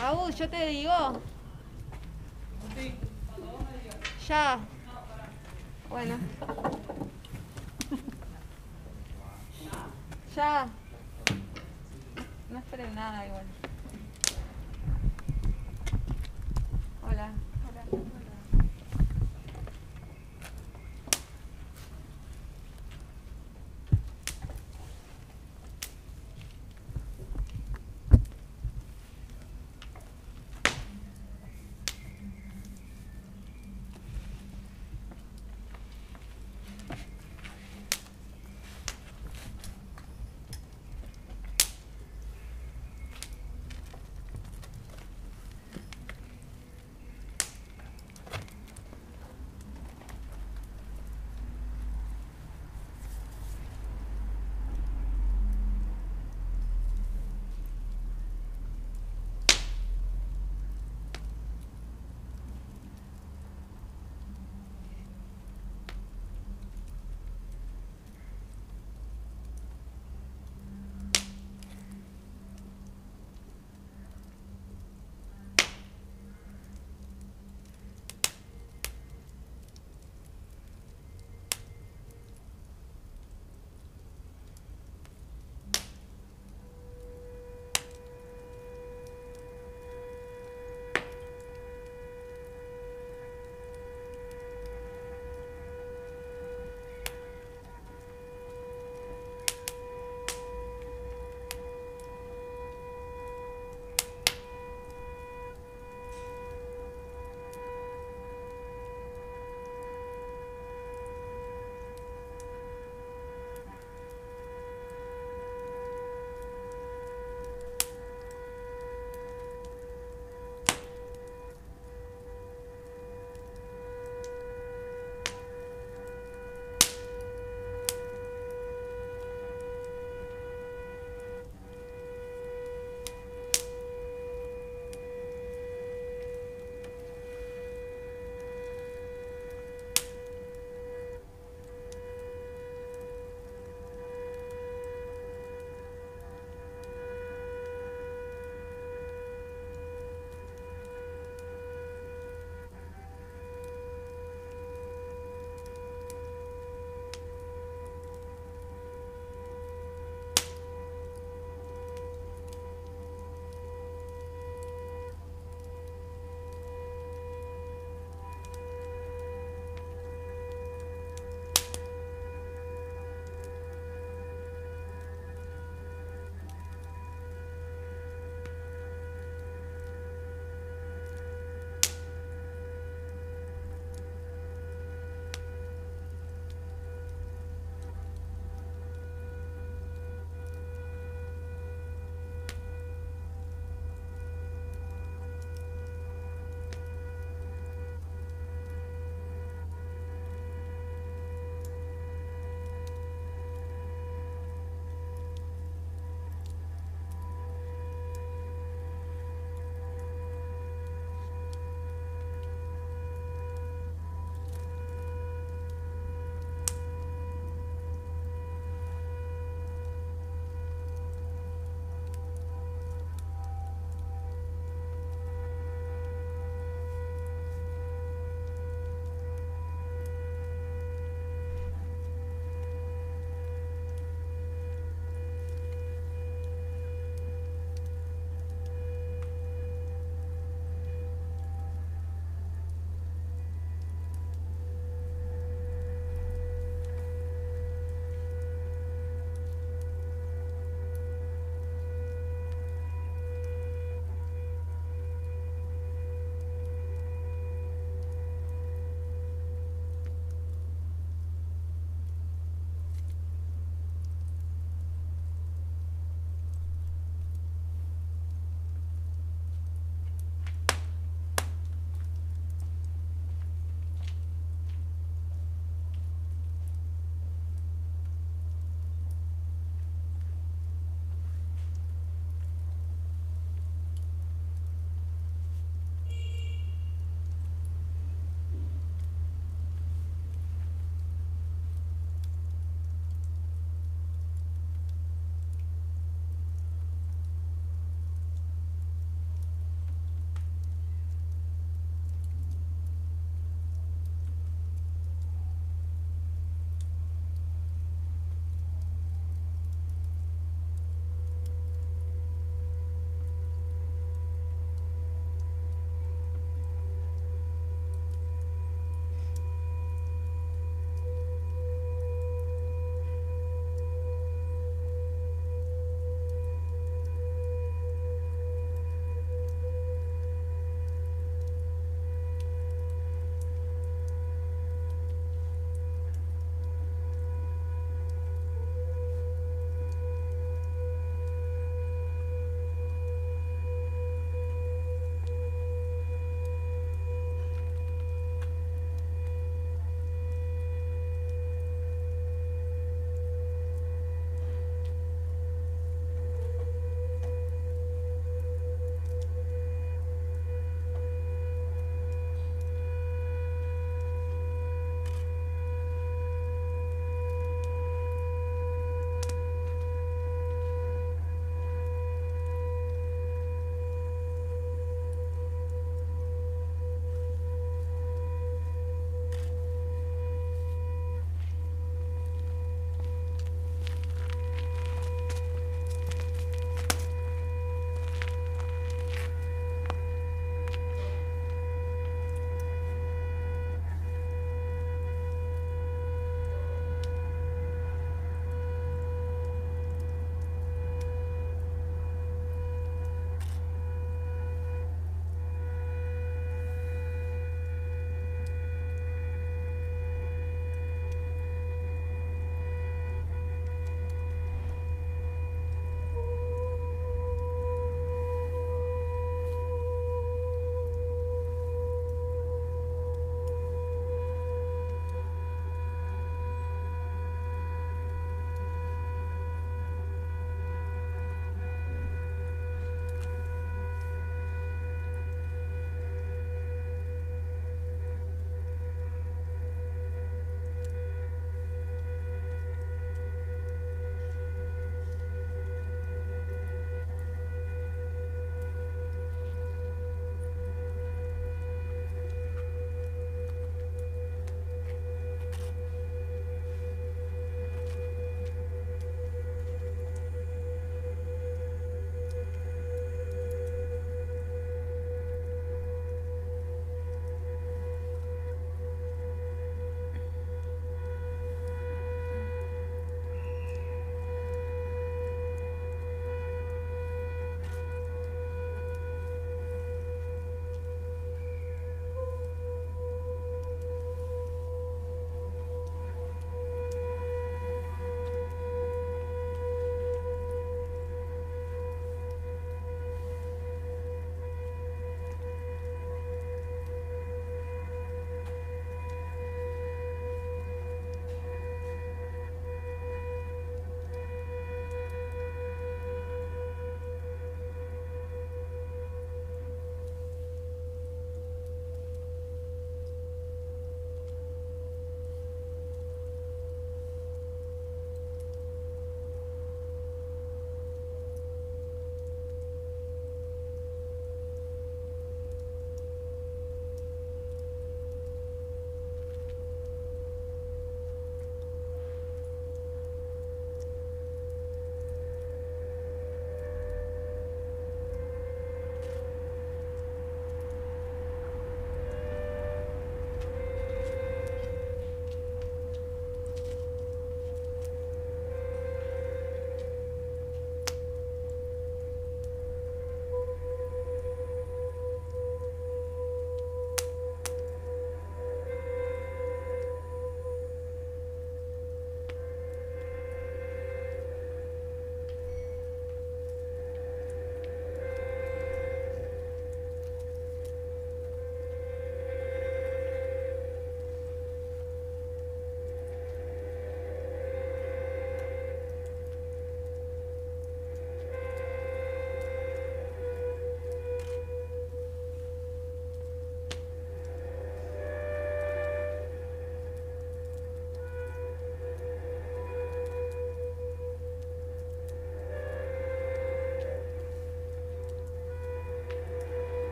Agus, yo te digo. Ya. Bueno. Ya. No esperen nada igual. Hola. Gracias.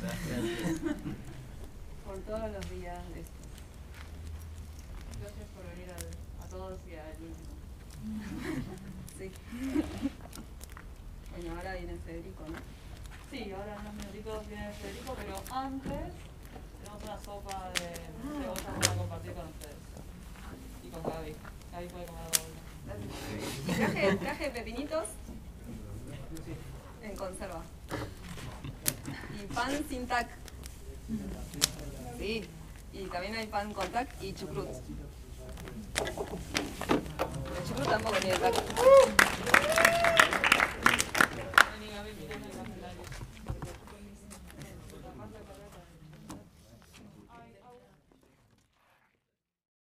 Gracias. Por todos los días de estos. Gracias por venir al- a todos y al último. Sí. Bueno, ahora viene Federico, ¿no? Sí, ahora en unos minutitos viene Federico, pero antes tenemos una sopa de cebolla para compartir con ustedes. Y con Gaby. Gaby puede comer algo. Y traje, traje pepinitos en conserva. Pan sin tac. Sí. Y también hay pan con tac y chucrut. El chucrut tampoco tiene tac.